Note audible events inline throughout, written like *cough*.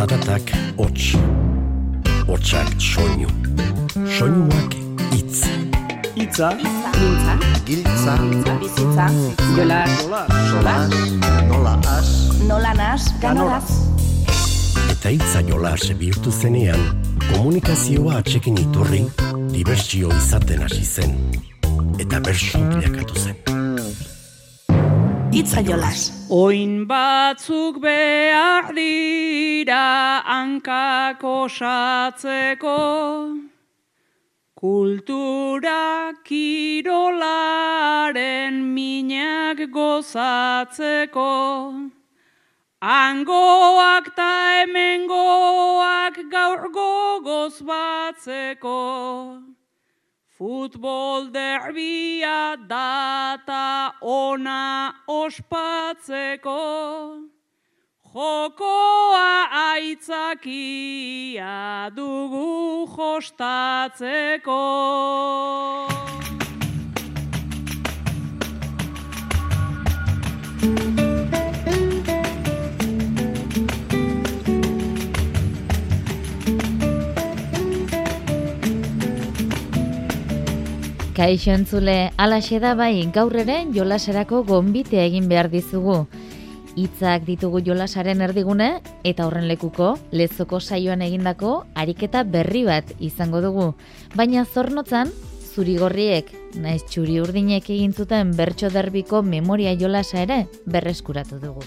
Zaratak hots. Hotsak soinu. Soinuak hitz. Itza, Mintza, Giltza, bizitza, jolas, solas, nola as, nola nas, ganoraz. Eta hitza jolas bihurtu zenean, komunikazioa atxekin iturri, dibertsio izaten hasi zen. Eta bersu bilakatu zen. Itza jolas. Oin batzuk behar dira hankak osatzeko, kultura kirolaren minak gozatzeko, Angoak ta hemengoak gaur gogoz batzeko, Futbol derbia data ona ospatzeko, jokoa aitzakia dugu jostatzeko. Kaixo entzule, alaxe da bai, gaur ere jolaserako gonbite egin behar dizugu. Hitzak ditugu jolasaren erdigune eta horren lekuko lezoko saioan egindako ariketa berri bat izango dugu. Baina zornotzan, zurigorriek, naiz txuri urdinek egin zuten bertso derbiko memoria jolasa ere berreskuratu dugu.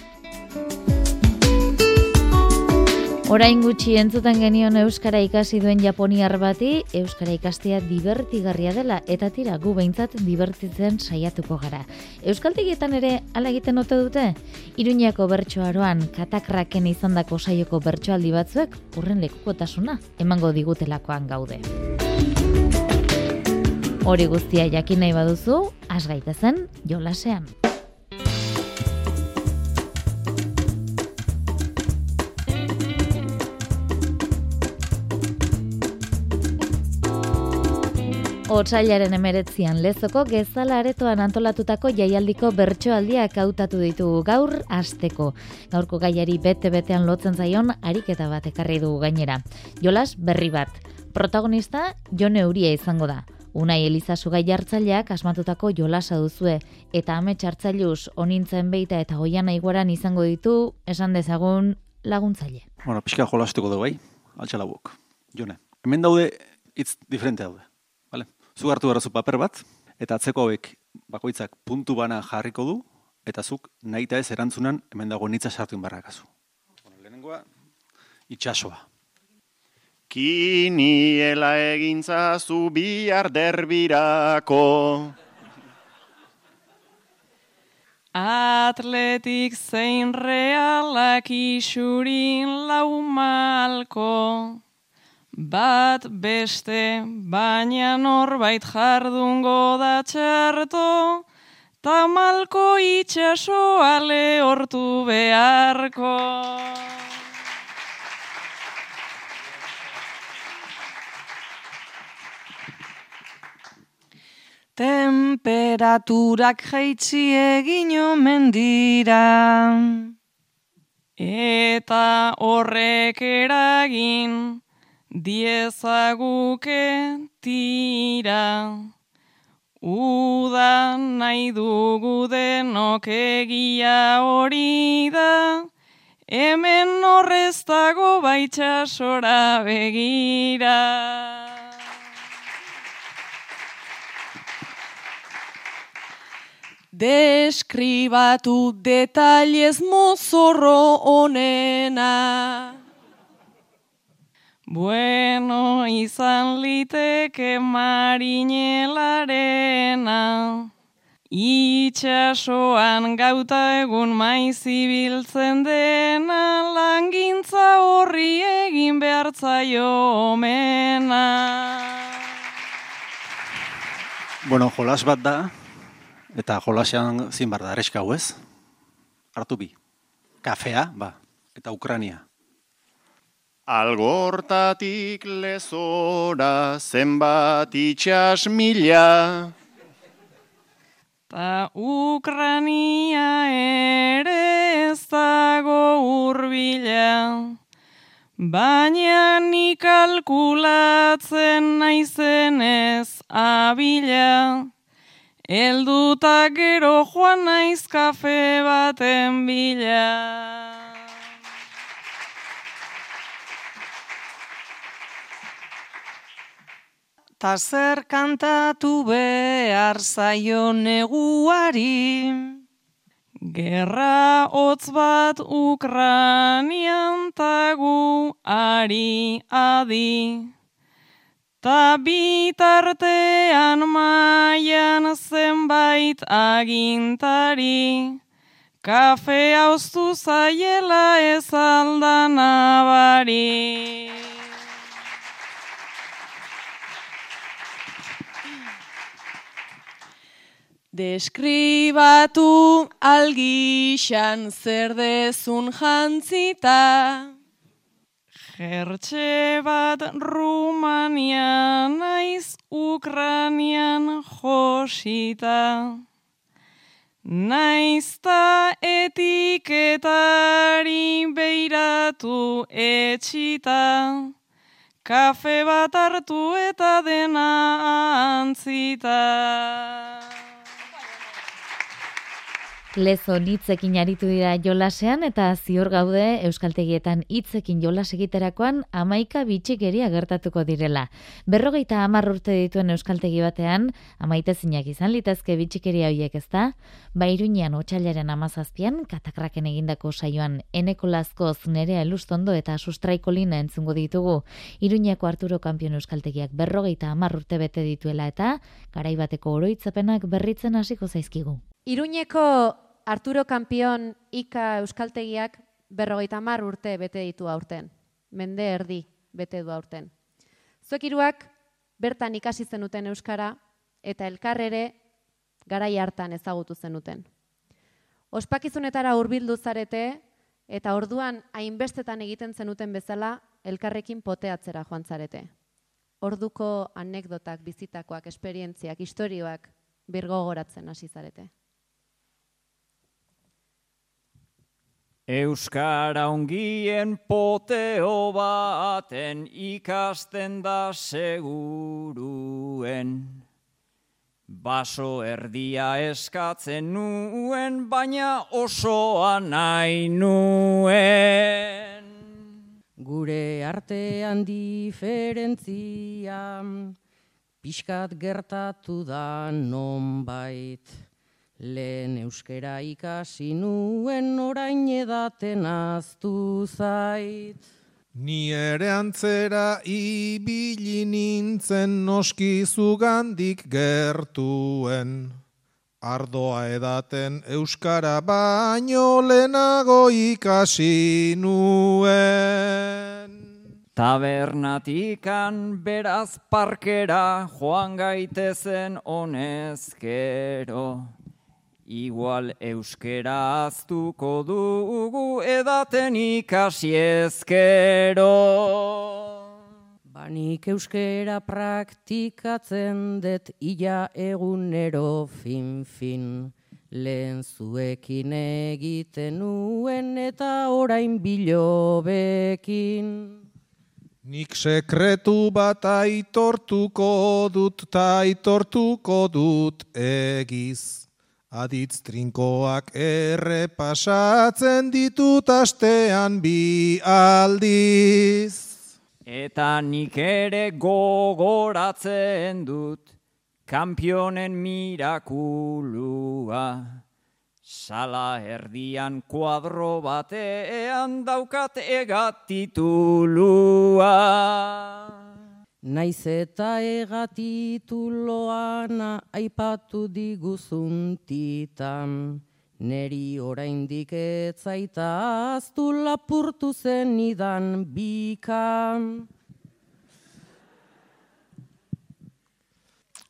Orain gutxi entzuten genion Euskara ikasi duen Japoniar bati, Euskara ikastea divertigarria dela, eta tira gu behintzat divertitzen saiatuko gara. Euskaltegietan ere ala egiten ote dute? Iruñako bertsoaroan katakraken izandako saioko bertsoaldi batzuek urren lekukotasuna emango digutelakoan gaude. Hori guztia jakin nahi baduzu, has gaitezen jolasean. Otsailaren emeretzian lezoko gezala aretoan antolatutako jaialdiko bertsoaldiak hautatu ditugu gaur asteko. Gaurko gaiari bete-betean lotzen zaion ariketa bat ekarri dugu gainera. Jolas berri bat. Protagonista Jone Euria izango da. Unai Eliza gai jartzaileak asmatutako jolasa duzue eta ame hartzailuz onintzen beita eta goian aiguaran izango ditu esan dezagun laguntzaile. bueno, pixka jolastuko dugu, bai? Altxalabuk. Jone, hemen daude hitz diferente daude. Zu hartu behar paper bat, eta atzeko hauek bakoitzak puntu bana jarriko du, eta zuk nahita ez erantzunan hemen dago nitza sartu inbarrakazu. Bueno, lehenengoa, itxasoa. Kiniela egintza zu bihar derbirako. Atletik zein realak isurin lau malko. Bat beste, baina norbait jardungo da txarto, ta malko itxasoa lehortu beharko. Temperaturak jaitsi egin omen dira. Eta horrek eragin diezaguke tira. Uda nahi dugu denok egia hori da, hemen horrez dago baitxasora begira. Deskribatu detailez mozorro onena. Bueno, izan liteke marinelarena. Itxasoan gauta egun maiz ibiltzen dena, langintza horri egin behartzaio omena. Bueno, jolas bat da, eta jolasean zin bar da, hau ez? Hartu bi. Kafea, ba, eta Ukrania. Algortatik lezora zenbat itxas mila. Ta Ukrania ere ez dago urbila. Baina ni kalkulatzen naizenez abila, elduta gero joan naiz kafe baten bila. Ta zer kantatu behar zaio neguari, Gerra hotz bat Ukranian tagu ari adi. Ta bitartean maian zenbait agintari. Kafe hauztu zaiela ez aldan abari. Deskribatu algixan zer dezun jantzita. Gertxe bat Rumanian naiz Ukranian josita. Naizta etiketari beiratu etxita. Kafe bat hartu eta dena antzita. Lezo hitzekin aritu dira jolasean eta ziur gaude euskaltegietan hitzekin jolas egiterakoan amaika bitxikeria gertatuko direla. Berrogeita hamar urte dituen euskaltegi batean, amaite zinak izan litezke bitxikeria horiek ezta? Bairuñean otxailaren amazazpian, katakraken egindako saioan eneko lazkoz nerea elustondo eta sustraiko lina entzungo ditugu. Iruñeko Arturo Kampion euskaltegiak berrogeita hamar urte bete dituela eta garaibateko oroitzapenak berritzen hasiko zaizkigu. Iruñeko Arturo Kampion Ika Euskaltegiak berrogeita mar urte bete ditu aurten. Mende erdi bete du aurten. Zuek iruak bertan ikasi zenuten Euskara eta elkarrere garai hartan ezagutu zenuten. Ospakizunetara hurbildu zarete eta orduan hainbestetan egiten zenuten bezala elkarrekin poteatzera joan zarete. Orduko anekdotak, bizitakoak, esperientziak, istorioak birgogoratzen hasi zarete. Euskara ongien poteo baten ikasten da seguruen. Baso erdia eskatzen nuen, baina osoa nahi nuen. Gure artean diferentzia, pixkat gertatu da non bait. Lehen euskera ikasi nuen orain edaten aztu zait. Ni ere antzera ibili nintzen noski zugandik gertuen. Ardoa edaten euskara baino lehenago ikasi nuen. Tabernatikan beraz parkera joan gaitezen honezkero. Igual euskera aztuko dugu edaten ikasi ezkero. Banik euskera praktikatzen det ia egunero fin-fin. Lehen zuekin egiten nuen eta orain bilobekin. Nik sekretu bat aitortuko dut ta aitortuko dut egiz. Aditz trinkoak errepasatzen ditut astean bi aldiz. Eta nik ere gogoratzen dut, kampionen mirakulua. Sala erdian kuadro batean daukat egatitulua. Naiz eta egatitu loana aipatu diguzun titan, neri oraindik etzaita aztu lapurtu zen idan bikan.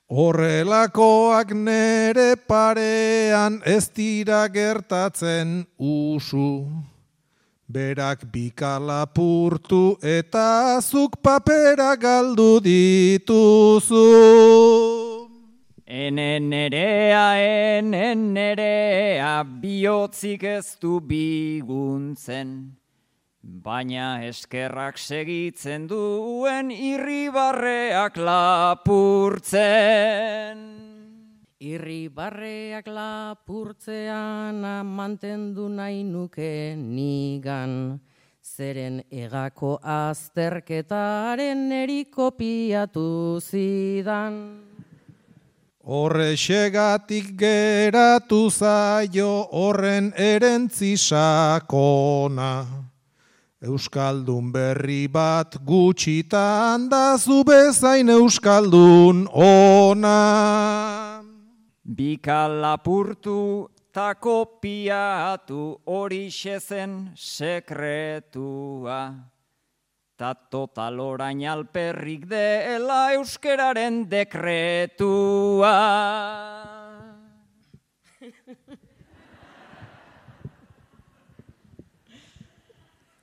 Horrelakoak nere parean ez dira gertatzen usu. Berak bikala purtu eta zuk papera galdu dituzu. Enen nerea, enen nerea, bihotzik ez du biguntzen. baina eskerrak segitzen duen irribarreak lapurtzen. Irribarreak lapurtzean mantendu nahi nuke nigan. Zeren egako azterketaren erikopiatu zidan. Horre xegatik geratu zaio horren erentzi sakona. Euskaldun berri bat gutxitan da zu bezain Euskaldun ona. Bika lapurtu ta kopiatu hori zen sekretua. Ta total orain alperrik dela euskeraren dekretua. *laughs*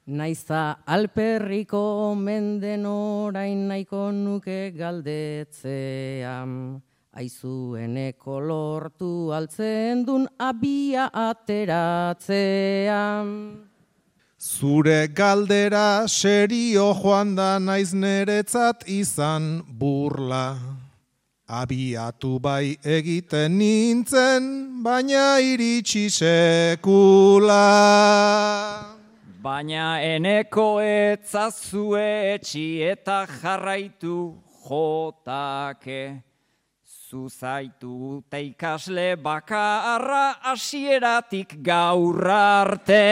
Naiza alperriko menden orain nahiko nuke galdetzean. Aizueneko lortu altzen dun abia ateratzean. Zure galdera serio joan da naiz neretzat izan burla. Abiatu bai egiten nintzen, baina iritsi sekula. Baina eneko etzazue etxi eta jarraitu jotake. Zuzaitu ta ikasle bakarra hasieratik gaur arte.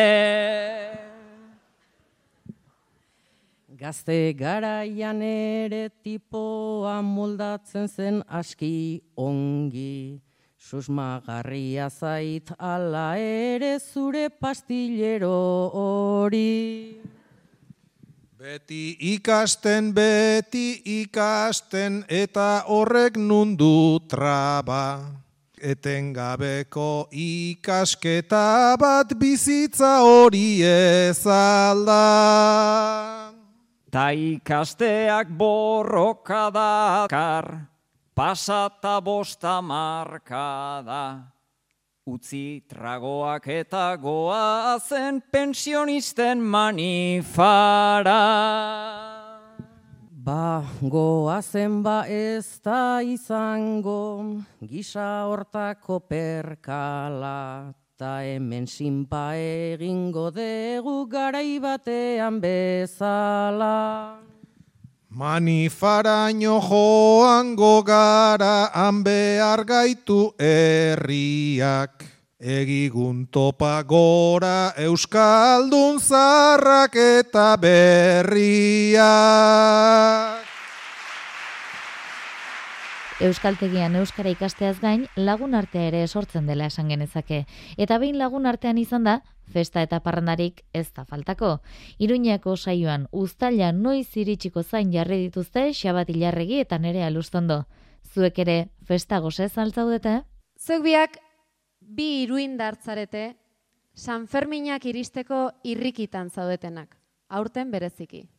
Gazte garaian ere tipoa moldatzen zen aski ongi. Susmagarria zait ala ere zure pastillero hori. Beti ikasten, beti ikasten, eta horrek nundu traba. Etengabeko ikasketa bat bizitza hori ezalda. Ta ikasteak borroka dakar, pasata bosta markada. Utzi tragoak eta goa zen pensionisten manifara. Ba, goazen ba ez da izango, gisa hortako perkala, ta hemen sinpa egingo dugu garai batean bezala. Manifaraino joango gara han behar gaitu herriak. Egigun topa gora Euskaldun zarrak eta berriak. Euskaltegian euskara ikasteaz gain lagun artea ere sortzen dela esan genezake. Eta behin lagun artean izan da, festa eta parrandarik ez da faltako. Iruñako saioan uztaila noiz iritsiko zain jarri dituzte Xabat Ilarregi eta nere alustondo. Zuek ere festa gozez altzaudete? Zuek biak bi iruin dartzarete San Ferminak iristeko irrikitan zaudetenak, aurten bereziki.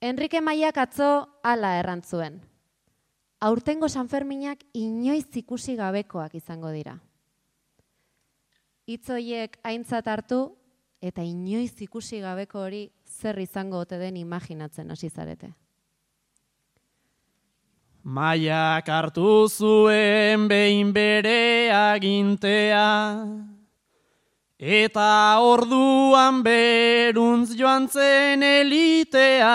Enrique Maiak atzo hala errantzuen. Aurtengo San Ferminak inoiz ikusi gabekoak izango dira. Itzoiek aintzat hartu eta inoiz ikusi gabeko hori zer izango ote den imaginatzen hasi zarete. Maiak hartu zuen behin bere agintea, eta orduan beruntz joan zen elitea,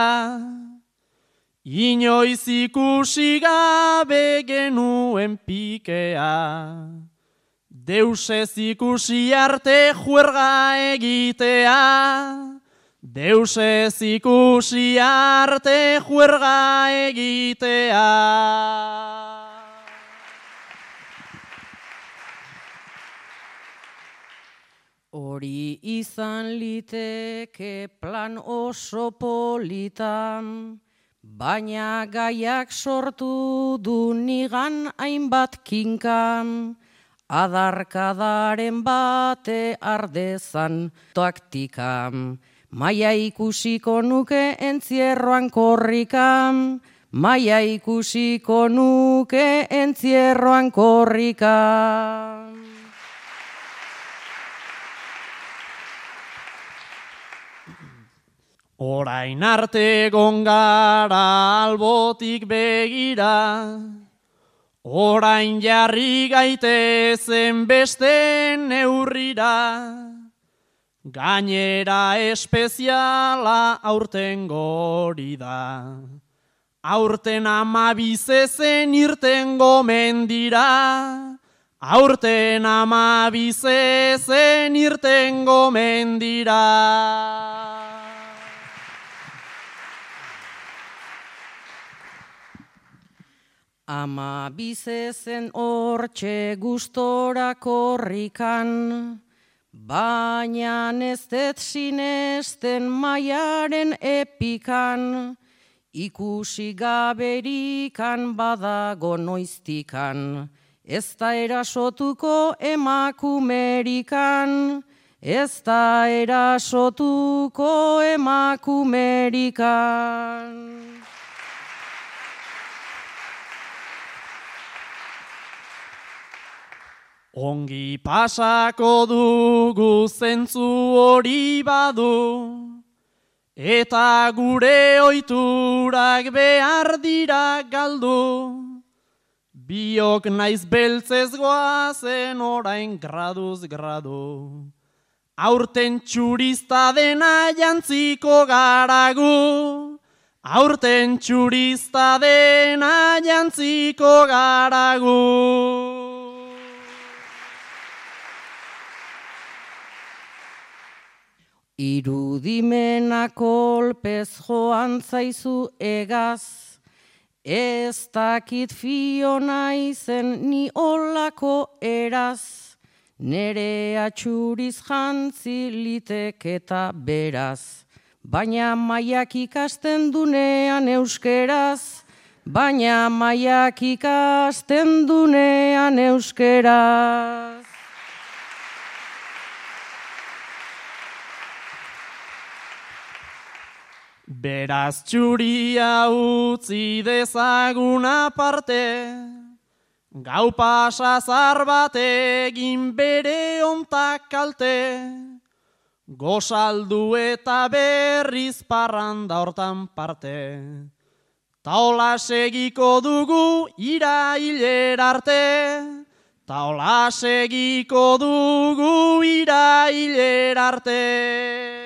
inoiz ikusi gabe genuen pikea. Deus ez ikusi arte juerga egitea, Deus ez ikusi arte juerga egitea. Hori izan liteke plan oso politan, baina gaiak sortu du nigan hainbat kinkan, adarkadaren bate ardezan toaktikan. Maia ikusiko nuke entzierroan korrikan, maia ikusiko nuke entzierroan korrikan. Orain arte gongara albotik begira, orain jarri gaitezen beste neurrira, gainera espeziala aurten gori da. Aurten amabizezen irten gomendira, aurten amabizezen irten gomendira. Ama bizezen hortxe gustora korrikan, baina ez dut sinesten maiaren epikan, ikusi gaberikan badago noiztikan, ez da erasotuko emakumerikan, ez da erasotuko emakumerikan. Ongi pasako dugu zentzu hori badu, eta gure oiturak behar dira galdu. Biok naiz beltzez goazen orain graduz gradu. Aurten txurista dena jantziko garagu. Aurten txurista dena jantziko garagu. Irudimena kolpez joan zaizu egaz, ez dakit fio naizen ni olako eraz, nere atxuriz jantzi liteketa beraz, baina maiak ikasten dunean euskeraz, baina maiak ikasten dunean euskeraz. Beraz txuria utzi dezagun aparte, gau pasa zar bat egin bere ontak kalte, gozaldu eta berriz parranda hortan parte. Taola segiko dugu irailer arte, taola segiko dugu irailer arte.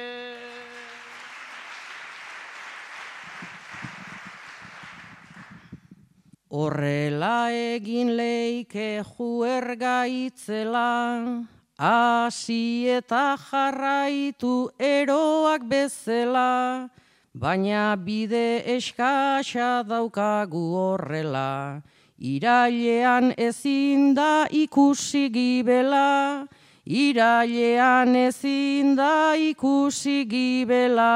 Horrela egin leike juerga itzela, hasi eta jarraitu eroak bezela, baina bide eskasa daukagu horrela, irailean ezin da ikusi gibela, irailean ezin da ikusi gibela.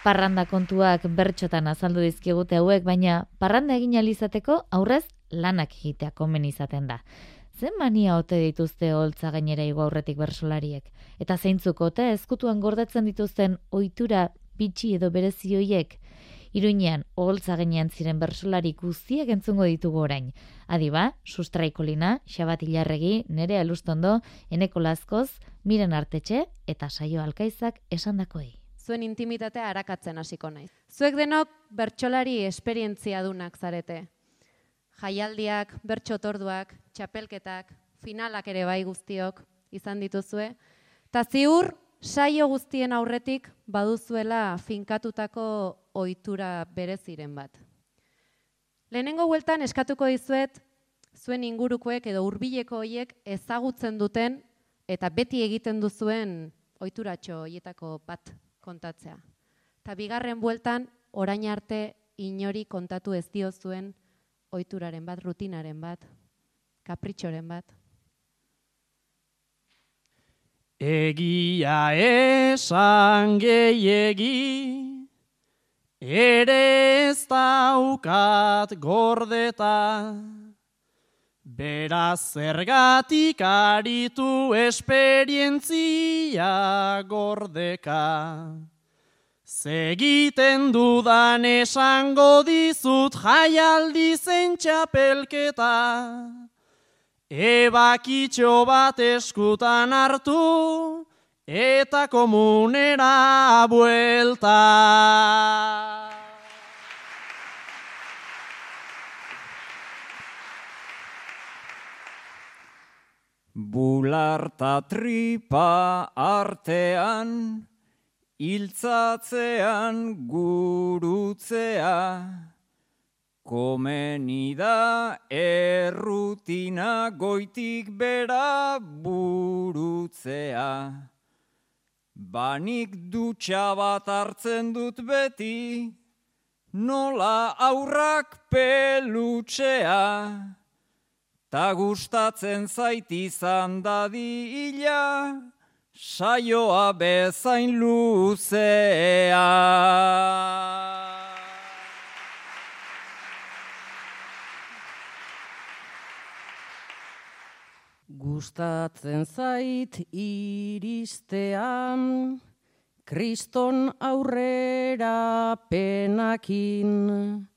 Parranda kontuak bertxotan azaldu dizkigute hauek, baina parranda egin alizateko aurrez lanak egitea komen izaten da. Zen mania ote dituzte holtza gainera igo aurretik bersolariek? Eta zeintzuk ote ezkutuan gordetzen dituzten ohitura bitxi edo berezioiek? Iruinean, oholtza gainean ziren bersolari guztiak entzungo ditugu orain. Adiba, sustraikolina, xabat ilarregi, nere alustondo, eneko lazkoz, miren artetxe eta saio alkaizak esandakoi zuen intimitatea arakatzen hasiko naiz. Zuek denok bertsolari esperientzia dunak zarete. Jaialdiak, bertso torduak, txapelketak, finalak ere bai guztiok izan dituzue. Ta ziur saio guztien aurretik baduzuela finkatutako ohitura bereziren bat. Lehenengo bueltan eskatuko dizuet zuen ingurukoek edo hurbileko hoiek ezagutzen duten eta beti egiten duzuen ohituratxo hoietako bat kontatzea. Ta bigarren bueltan orain arte inori kontatu ez dio zuen ohituraren bat, rutinaren bat, kapritxoren bat. Egia esan gehiegi, ere ez daukat gordeta, beraz zergatik aritu esperientzia gordeka. Segiten dudan esango dizut jaialdi zen txapelketa. Ebakitxo bat eskutan hartu, eta komunera buelta. Bularta tripa artean, iltzatzean gurutzea, komeni da errutina goitik bera burutzea. Banik dutxa bat hartzen dut beti, nola aurrak pelutxea. Ta gustatzen zait izan dadila, saioa bezain luzea. Gustatzen zait iristean, kriston aurrera penakin.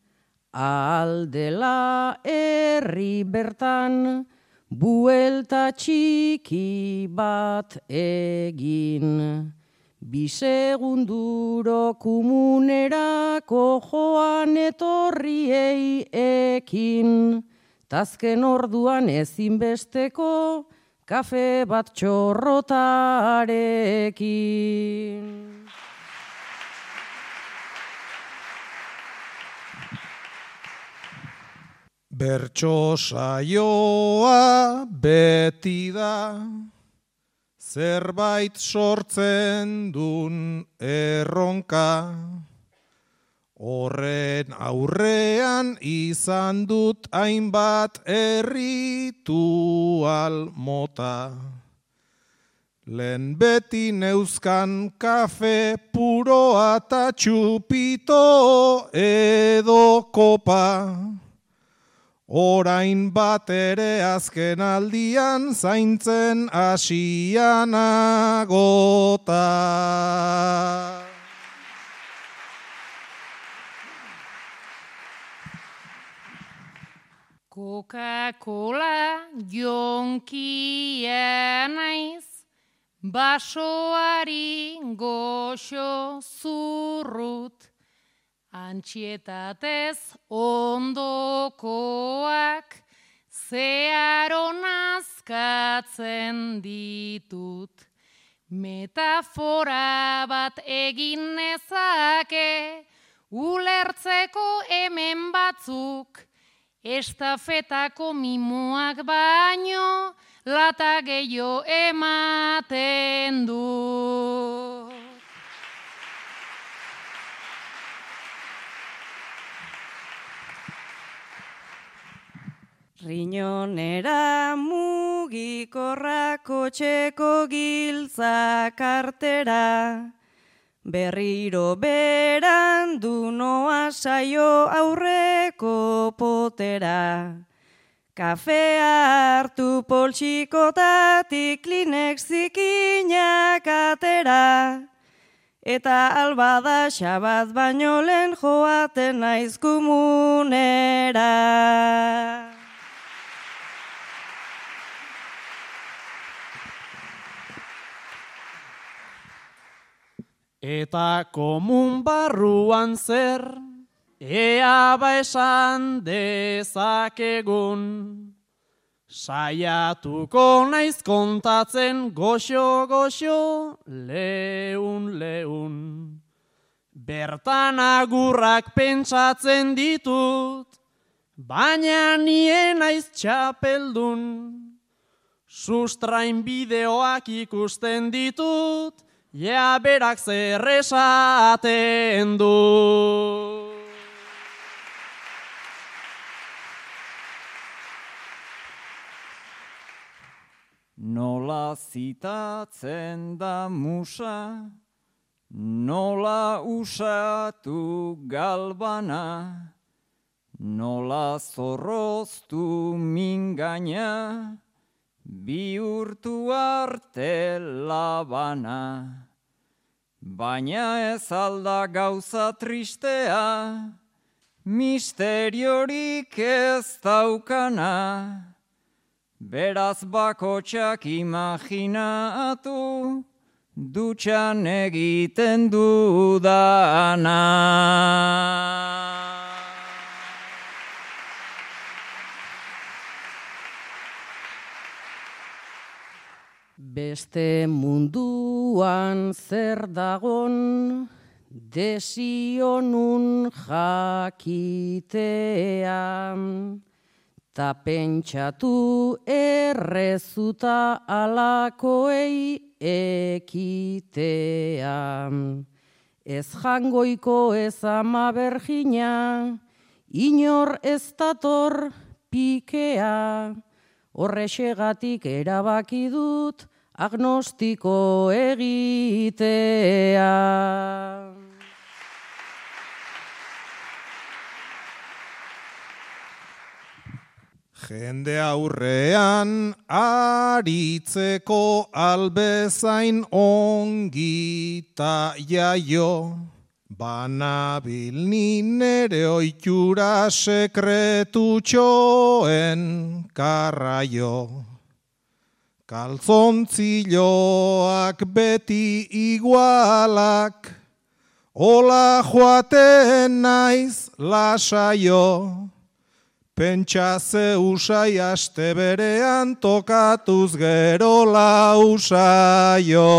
Aldela herri bertan buelta txiki bat egin. Bi segunduro komunerako joan etorriei ekin. Tazken orduan ezinbesteko kafe bat txorrotarekin. Bertso saioa beti da, zerbait sortzen dun erronka. Horren aurrean izan dut hainbat erritual mota. Lehen beti neuzkan kafe puroa eta txupito edo kopa. Orain bat ere azken aldian zaintzen asianagota. Coca-Cola jonkia naiz, basoari goxo zurrut. Antxietatez ondokoak zeharo nazkatzen ditut. Metafora bat egin nezake, ulertzeko hemen batzuk, estafetako mimoak baino, lata gehiago ematen du. Riñonera mugikorrako txeko giltza kartera, berriro beran du noa saio aurreko potera. Kafea hartu poltsikotatik klinek zikinak atera, eta albada xabat baino lehen joaten naiz komunera. Eta komun barruan zer, ea ba esan dezakegun. Saiatuko naiz kontatzen goxo goxo leun leun. Bertan agurrak pentsatzen ditut, baina nien naiz txapeldun. Sustrain bideoak ikusten ditut, Ja berak zer esaten du. Nola zitatzen da musa, nola usatu galbana, nola zorroztu mingaina, bihurtu arte labana. Baina ez alda gauza tristea, misteriorik ez daukana. Beraz bakotxak imaginatu, dutxan egiten dudana. Beste munduan zer dagon desionun jakitean, ta pentsatu errezuta alakoei ekitean. Ez jangoiko ez ama bergina, inor ez dator pikea, horrexegatik erabaki dut agnostiko egitea. Jende aurrean aritzeko albezain ongita jaio, banabil ni nere oitura sekretu txoen karraio. Kalzontziloak beti igualak, Ola joaten naiz lasaio, Pentsa ze usai aste berean tokatuz gero lausaio.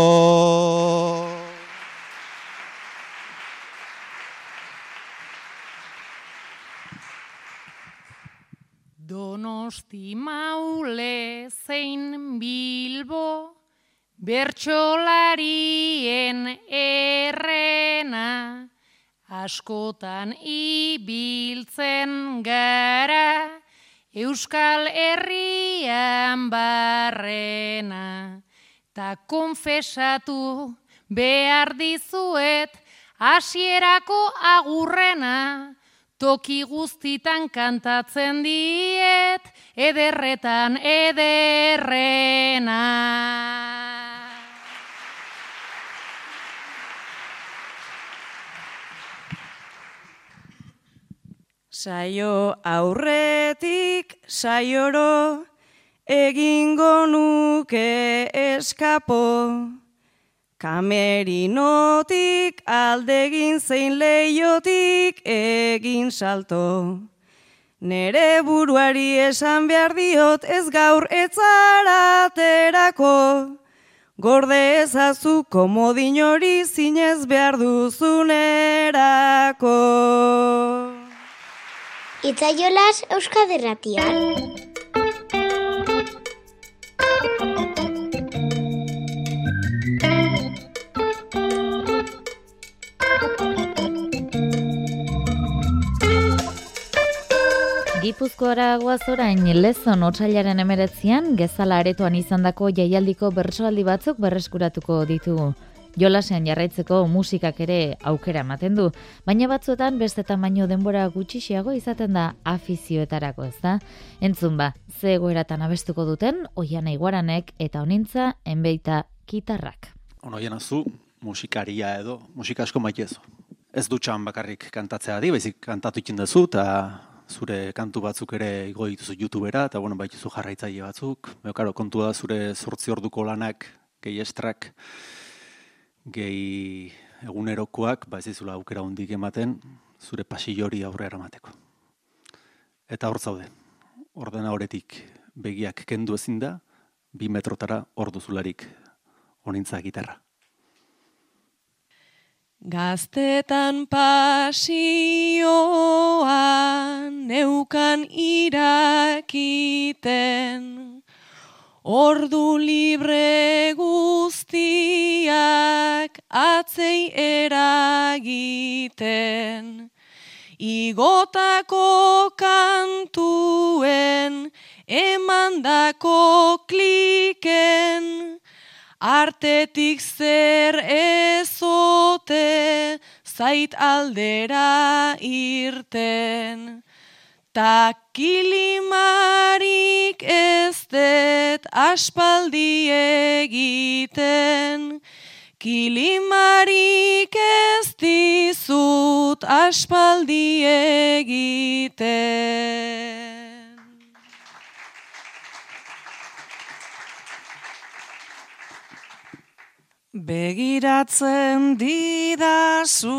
Donosti maule zein bilbo, bertxolarien errena, askotan ibiltzen gara, Euskal Herrian barrena, ta konfesatu behar dizuet, hasierako agurrena, toki guztitan kantatzen diet, ederretan ederrena. Saio aurretik saioro egingo nuke eskapo. Kamerinotik aldegin zein leiotik egin salto. Nere buruari esan behar diot ez gaur etzaraterako. Gorde ezazu komodin hori zinez behar duzunerako. Itzaiolas Euskaderratian. Gipuzkoara goaz orain lezon otsailaren emeretzian, gezala aretoan izandako jaialdiko bersoaldi batzuk berreskuratuko ditugu. Jolasean jarraitzeko musikak ere aukera ematen du, baina batzuetan beste tamaino denbora gutxixiago izaten da afizioetarako, ez da? Entzun ba, ze egoeratan abestuko duten, oian iguaranek eta honintza enbeita kitarrak. Ono zu, musikaria edo, musika asko maitezu. Ez dutxan bakarrik kantatzea di, baizik kantatu ikin duzu, eta zure kantu batzuk ere igo dituzu YouTubera, eta bueno, baituzu jarraitzaile batzuk. Beo, karo, kontu da zure sortzi orduko lanak, gehi estrak, gehi egunerokoak, ba ez dizula aukera hundik ematen, zure pasillori aurrera emateko. Eta hor zaude, ordena horretik begiak kendu ezin da, bi metrotara orduzularik onintza gitarra. Gaztetan pasioan neukan irakiten, ordu libre guztiak atzei eragiten, igotako kantuen emandako kliken, artetik zer ezote zait aldera irten. Ta kilimarik ez det aspaldi egiten, kilimarik ez dizut aspaldi egiten. Begiratzen didazu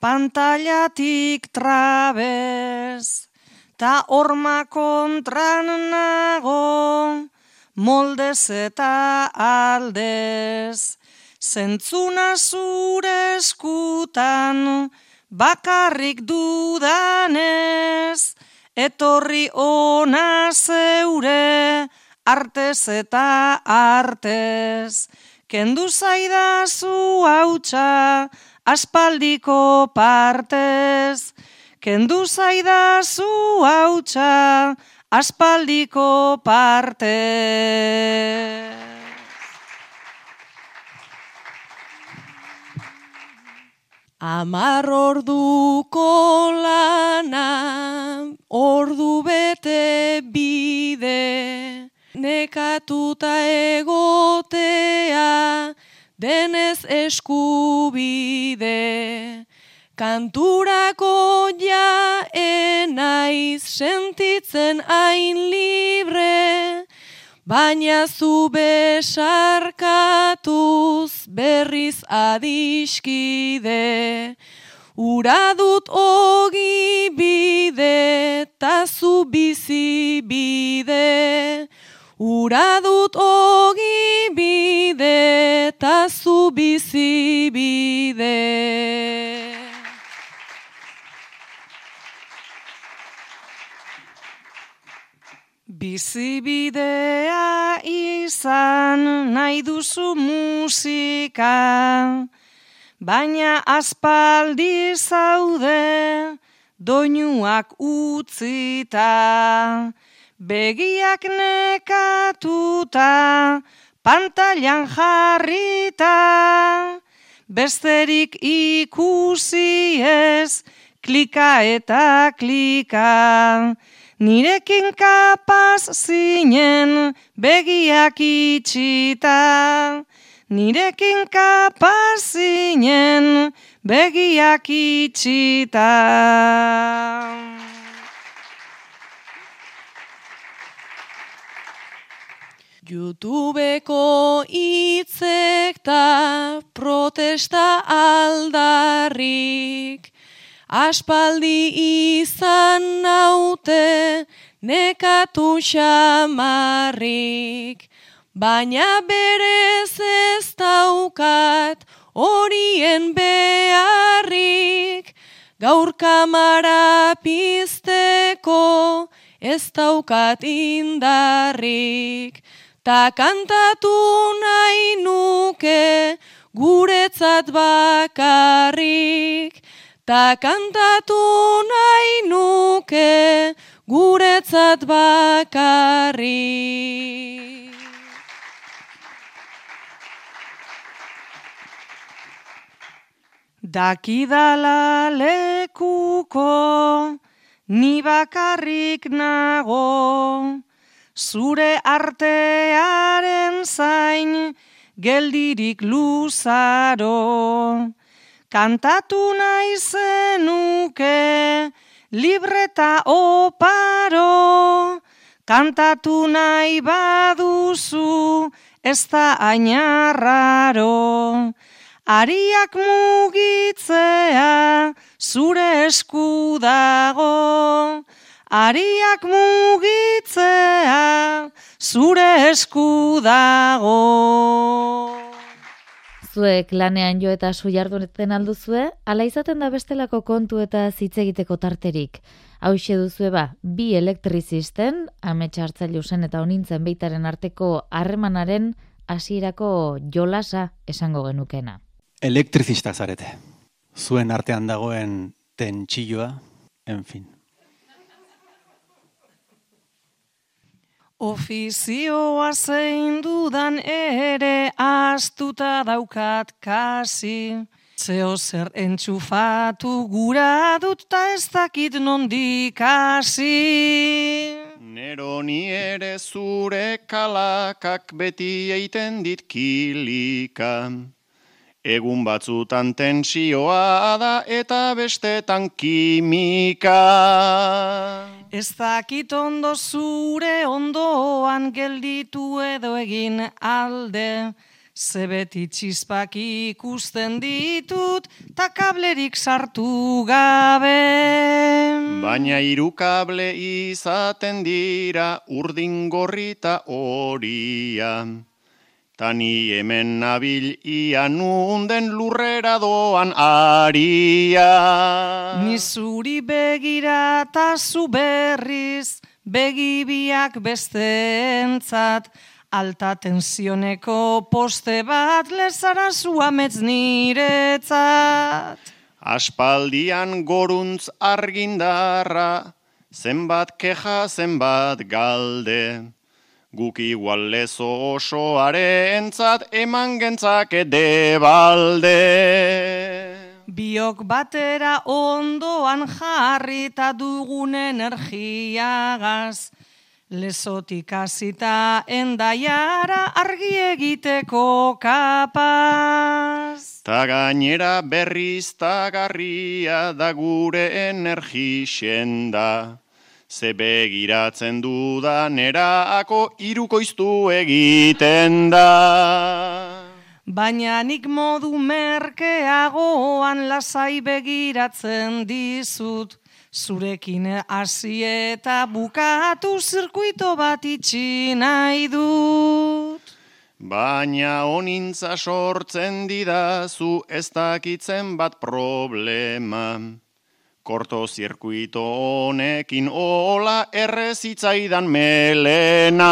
pantailatik trabez, ta horma kontran nago moldez eta aldez. Zentzuna zure eskutan bakarrik dudanez, etorri ona zeure artez eta artez. Kendu zaidazu hautsa aspaldiko partez. Kendu zaidazu hautsa aspaldiko partez. Amar orduko lana, ordu bete bide, nekatuta egotea, denez eskubide. Kanturako ja enaiz sentitzen hain libre, baina zu besarkatuz berriz adiskide. Ura dut ogi bide, ta zu bizi bide. Ura dut ogi bide, ta zu bizi bide. Bizibidea izan nahi duzu musika, baina aspaldi zaude doinuak utzita, begiak nekatuta, pantailan jarrita, besterik ikusi ez, klika eta klika, Nirekin kapaz zinen begiak itxita, Nirekin kapaz zinen begiak itxita. Youtubeko hitzek ta protesta aldarrik, aspaldi izan naute nekatu xamarrik, baina berez ez daukat horien beharrik, gaur kamara pizteko ez daukat indarrik, ta kantatu nahi nuke guretzat bakarrik, Ta kantatu nahi nuke guretzat bakarri. Dakidala lekuko ni bakarrik nago, zure artearen zain geldirik luzaro. Kantatu nahi zenuke, libreta oparo, kantatu nahi baduzu, ez da ainarraro. Ariak mugitzea, zure esku dago, ariak mugitzea, zure esku dago. Zuek lanean jo eta su jarduneten alduzue, ala izaten da bestelako kontu eta hitz egiteko tarterik. Hau duzue ba, bi elektrizisten, ametsa hartzailu zen eta honintzen beitaren arteko harremanaren hasierako jolasa esango genukena. Elektrizista zarete. Zuen artean dagoen tentsilloa, en fin. Ofizioa zein dudan ere astuta daukat kasi. Zeo zer entxufatu gura dut ta ez dakit nondik hasi. Nero ni ere zure kalakak beti eiten dit kilika. Egun batzutan tensioa da eta bestetan kimika. Ez dakit ondo zure ondoan gelditu edo egin alde, Zebeti txispak ikusten ditut, ta kablerik sartu gabe. Baina hiru kable izaten dira urdin gorrita horia. Tani hemen nabil ian unden lurrera doan aria. Ni zuri begira ta zu berriz, begibiak besteentzat, alta tensioneko poste bat lezara zuametz niretzat. Aspaldian goruntz argindarra, zenbat keja zenbat galde. Guk igual lezo osoare entzat eman gentzake debalde. Biok batera ondoan jarri eta dugun energiagaz. Lezotik hasita endaiara argi egiteko kapaz. Ta gainera berriz tagarria da gure energixenda. Ze begiratzen dudan eraako irukoiztu egiten da. Baina nik modu merkeagoan lasai begiratzen dizut. Zurekin hasi eta bukatu zirkuito bat itxi nahi dut. Baina onintza sortzen didazu ez dakitzen bat problema. Korto zirkuito honekin ola errezitzaidan melena.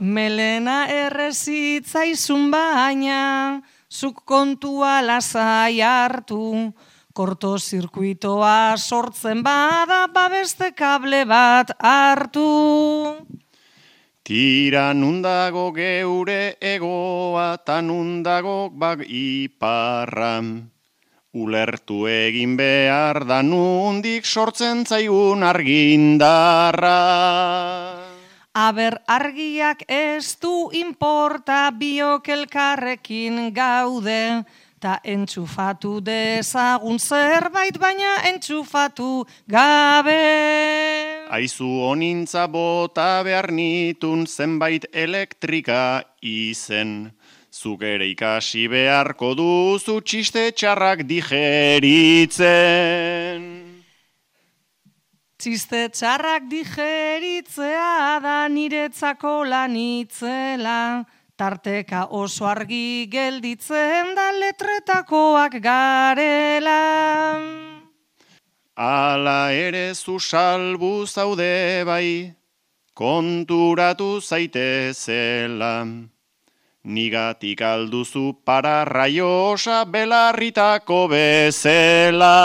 Melena errezitzaizun baina, zuk kontua lasai hartu. Korto zirkuitoa sortzen bada babeste kable bat hartu. Tira nundago geure egoa ta nundago bag iparra. Ulertu egin behar da nundik sortzen zaigun argindarra. Aber argiak ez du inporta biok elkarrekin gaude, ta entxufatu dezagun zerbait baina entxufatu gabe. Aizu onintza bota behar nitun zenbait elektrika izen. Zuk ere ikasi beharko duzu txiste txarrak digeritzen. Txiste txarrak digeritzea da niretzako lanitzela, tarteka oso argi gelditzen da letretakoak garela. Ala ere zu salbu zaude bai, konturatu zaitezela. Nigatik alduzu para raiosa belarritako bezela.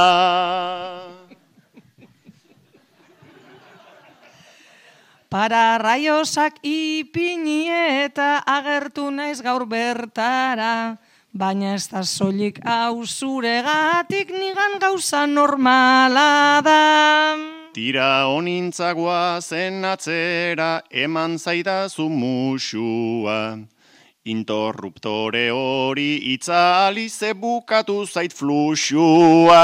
Para raiosak ipini eta agertu naiz gaur bertara, baina ez da soilik hau zuregatik nigan gauza normala da. Tira honintzagoa zen atzera eman zaidazu musua. Interruptore hori itzali ze bukatu zait fluxua.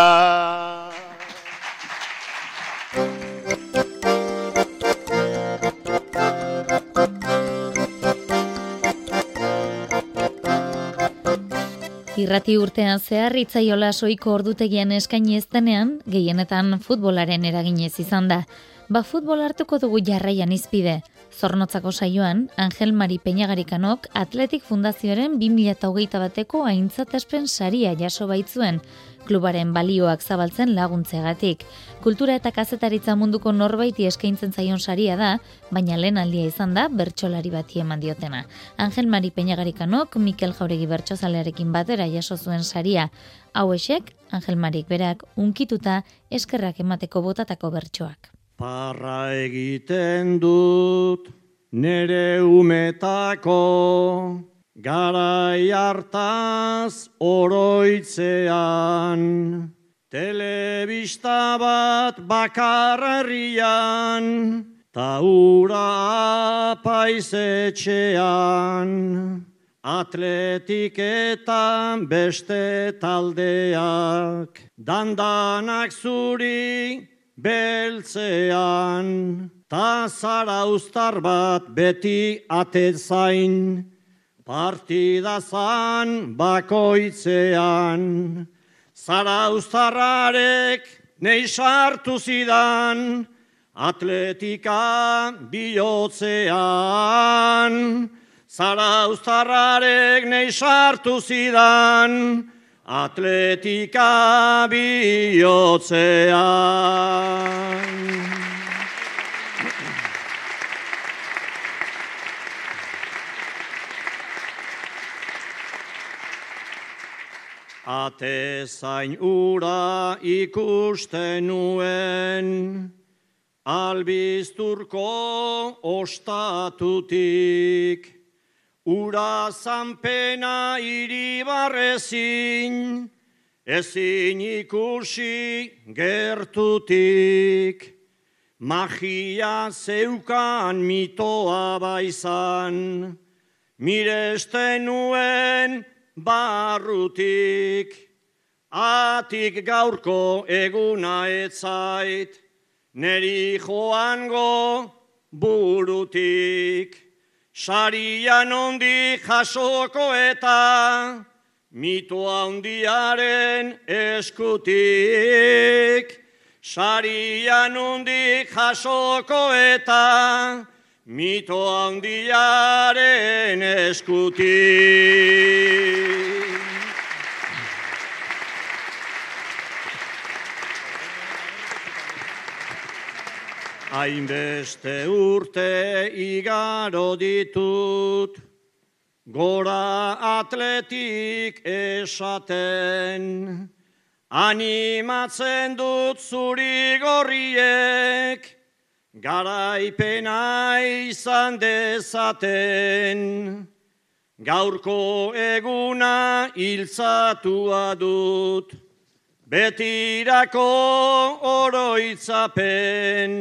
Irrati urtean zehar itzaiola soiko ordutegian eskaini eztenean, gehienetan futbolaren eraginez izan da. Ba futbol hartuko dugu jarraian izpide. Zornotzako saioan, Angel Mari Peñagarikanok Atletik Fundazioaren 2008 bateko aintzatespen saria jaso baitzuen, klubaren balioak zabaltzen laguntzegatik. Kultura eta kazetaritza munduko norbaiti eskaintzen zaion saria da, baina lehen aldia izan da bertsolari bati eman diotena. Angel Mari Peñagarikanok Mikel Jauregi bertsozalearekin batera jaso zuen saria. Hau esek, Angel Marik berak unkituta eskerrak emateko botatako bertsoak. Parra egiten dut nere umetako garai hartaz oroitzean. Telebista bat bakarrian ta ura apaizetxean atletiketan beste taldeak dandanak zuri beltzean, ta zara ustar bat beti atezain, partida zan bakoitzean, zara ustarrarek nei sartu zidan, atletika bihotzean, zara ustarrarek nei sartu zidan, atletika bihotzean. Ate ura ikusten nuen, albizturko ostatutik, ura zanpena iribarrezin, ezin ikusi gertutik, magia zeukan mitoa baizan, miresten nuen, barrutik, atik gaurko eguna etzait, neri joango burutik, sarian ondi jasoko eta, mitoa handiaren eskutik, sarian ondi jasoko eta, mito handiaren eskutik. Hainbeste urte igaro ditut, gora atletik esaten, animatzen dut zuri gorriek, garaipena izan dezaten, gaurko eguna hiltzatua dut, betirako oroitzapen,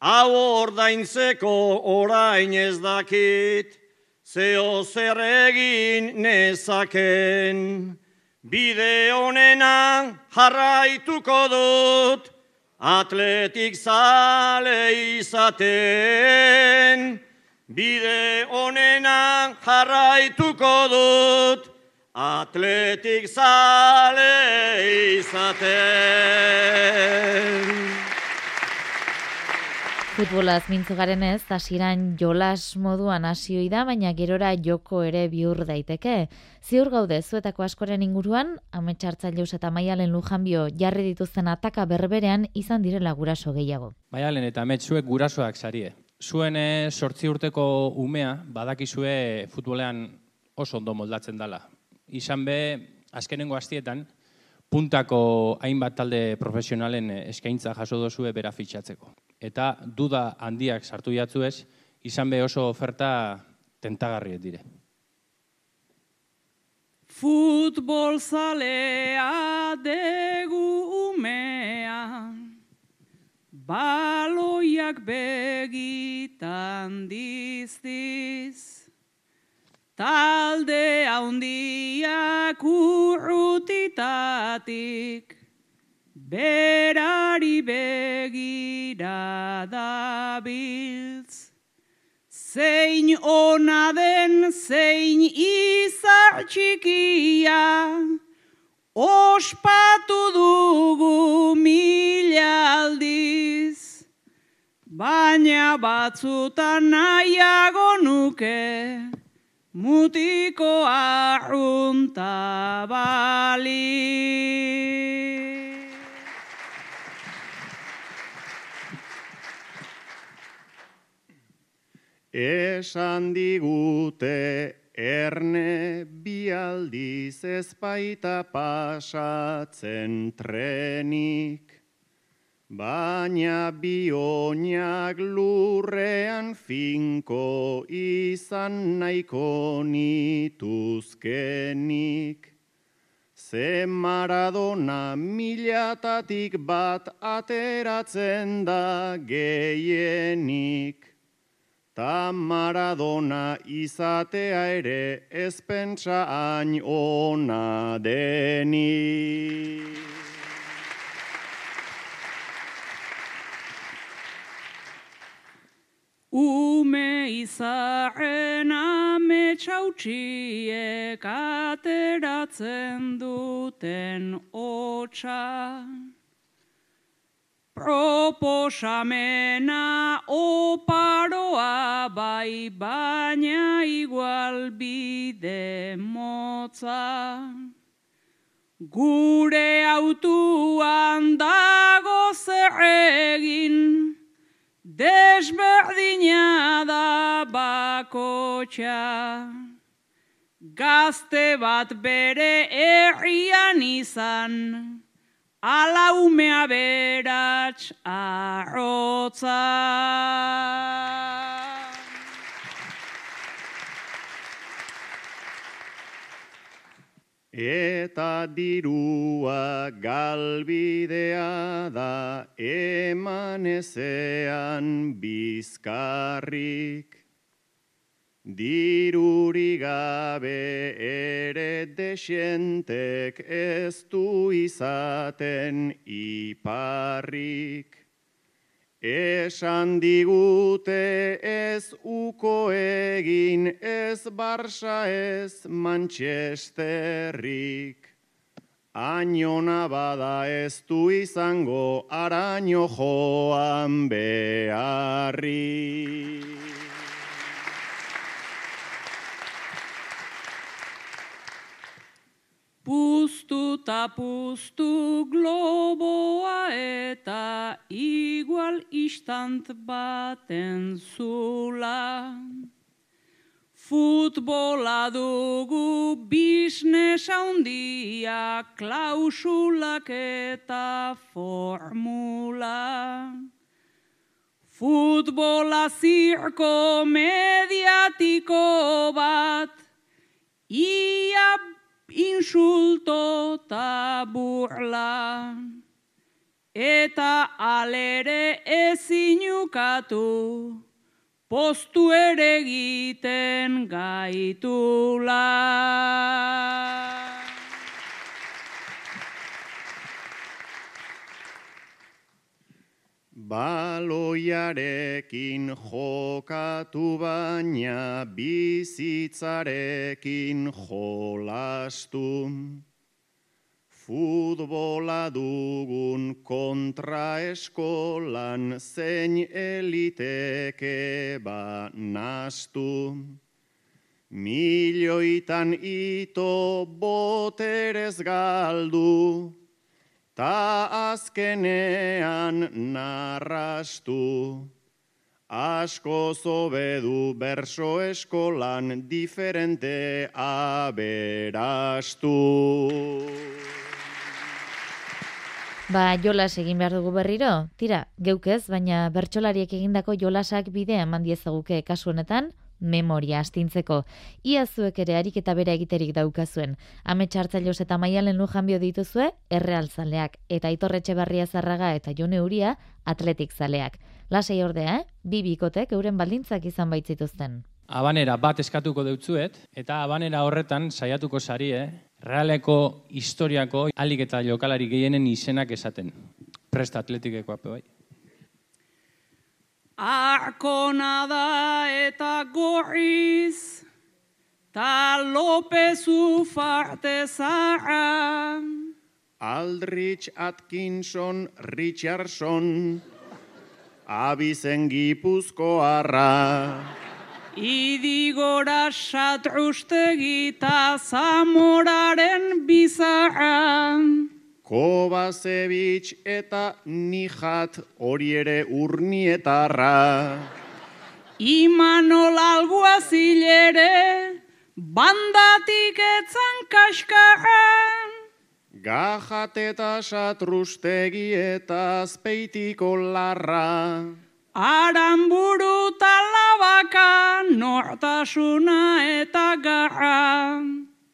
hau ordaintzeko orain ez dakit, zeo zer egin nezaken, bide honena jarraituko dut, atletik zale izaten, bide honena jarraituko dut, atletik zale izaten. Futbolaz mintzu garen ez, hasieran jolas moduan hasioi da, baina gerora joko ere bihur daiteke. Ziur gaude, zuetako askoren inguruan, ametsartzaileus eta maialen lujanbio jarri dituzten ataka berberean izan direla guraso gehiago. Maialen eta ametsuek gurasoak sarie. Zuen eh, sortzi urteko umea, badakizue futbolean oso ondo moldatzen dala. Izan be, azkenengo hastietan, puntako hainbat talde profesionalen eskaintza jaso dozue bera fitxatzeko eta duda handiak sartu jatzu ez, izan be oso oferta tentagarriet dire. Futbol zalea degu umea, baloiak begitan diztiz, talde handiak urrutitatik, berari begira da biltz. Zein ona den, zein izar txikia, ospatu dugu mila aldiz. Baina batzutan nahiago nuke, mutiko arrunta baliz. Esan digute erne bialdiz ezpaita pasatzen trenik, baina bionak lurrean finko izan nahiko nituzkenik. Ze maradona milatatik bat ateratzen da gehienik. Ta Maradona izatea ere ezpentsa hain ona deni. Ume izaren txautsiek ateratzen duten hotxa. Proposamena oparoa bai baina igual bide motza. Gure autuan dago zer egin, desberdina da bakotxa. Gazte bat bere errian izan, ala umea berats arrotza. Eta dirua galbidea da eman ezean bizkarrik. Diruri gabe ere desientek ez du izaten iparrik. Esan digute ez uko egin ez Barça ez Manchesterrik. Añona bada ez du izango araño joan beharrik. Puztu ta puztu globoa eta igual istant baten zula. Futbola dugu biznes handia klausulak eta formula. Futbola zirko mediatiko bat, insulto ta burla. Eta alere ezinukatu, postu ere egiten gaitula. Baloiarekin jokatu baina bizitzarekin jolastu. Futbola dugun kontraeskolan zein eliteke ba nastu. Milioitan ito boterez galdu, ta azkenean narrastu. Asko zobedu berso eskolan diferente aberastu. Ba, jolas egin behar dugu berriro? Tira, geukez, baina bertsolariek egindako jolasak bidea eman diezaguke kasu honetan, memoria astintzeko. Ia zuek ere ariketa bera egiterik daukazuen. Hartzailos eta maialen lujanbio dituzue, errealtzaleak, eta itorretxe barria zarraga eta jone uria, atletik zaleak. Lasei ordea, eh? bi bikotek euren baldintzak izan baitzituzten. Abanera bat eskatuko deutzuet, eta abanera horretan saiatuko sarie, realeko historiako alik eta jokalari gehienen izenak esaten. Prest atletikekoa bai. Arkona da eta gorriz, ta Lopezu farte zara. Aldrich Atkinson Richardson, abizen gipuzkoarra. Idigora satrustegi ta zamoraren bizarra. Kobasevich eta Nijat hori ere urnietarra. Imanol alguazilere, bandatik etzan kaskaran. Gajat eta satrustegi eta azpeitiko larra. Aramburu talabaka, nortasuna eta garra.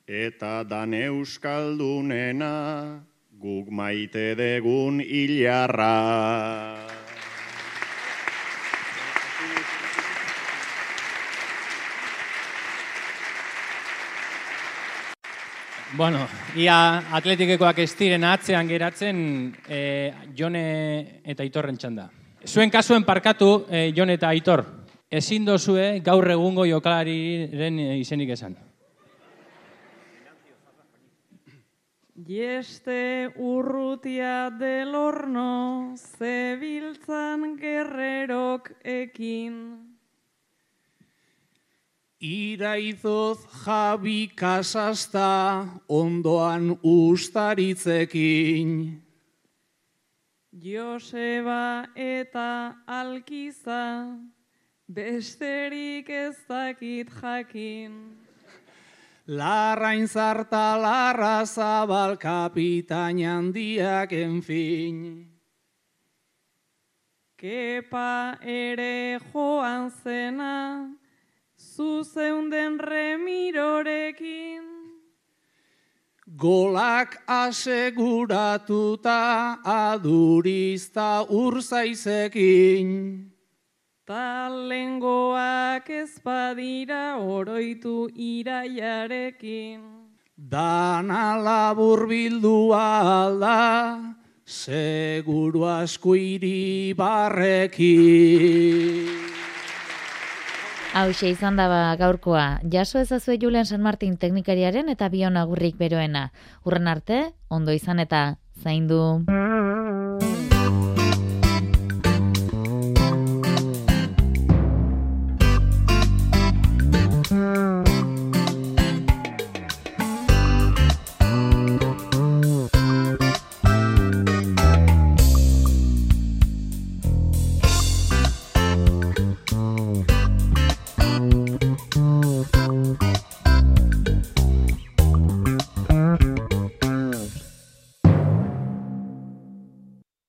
Eta dan euskaldunena, guk maite degun hilarra. Bueno, ia atletikekoak ez diren atzean geratzen e, Jone eta Aitorren txanda. Zuen kasuen parkatu, e, Jone eta Aitor. ezin dozue gaur egungo jokalariren izenik esan. Jeste urrutia del horno, zebiltzan gerrerok ekin. Iraizoz jabi kasasta ondoan ustaritzekin. Joseba eta alkiza, besterik ez dakit jakin. Larrain zarta larra zabal kapitain handiak enfin. Kepa ere joan zena, zuzeunden remirorekin. Golak aseguratuta adurizta urzaizekin. Talengoak ez badira oroitu iraiarekin. Dana labur bildua alda, seguru asko iribarrekin. Hau izan daba gaurkoa, jaso ezazue Julen San Martin teknikariaren eta bion agurrik beroena. Urren arte, ondo izan eta zaindu.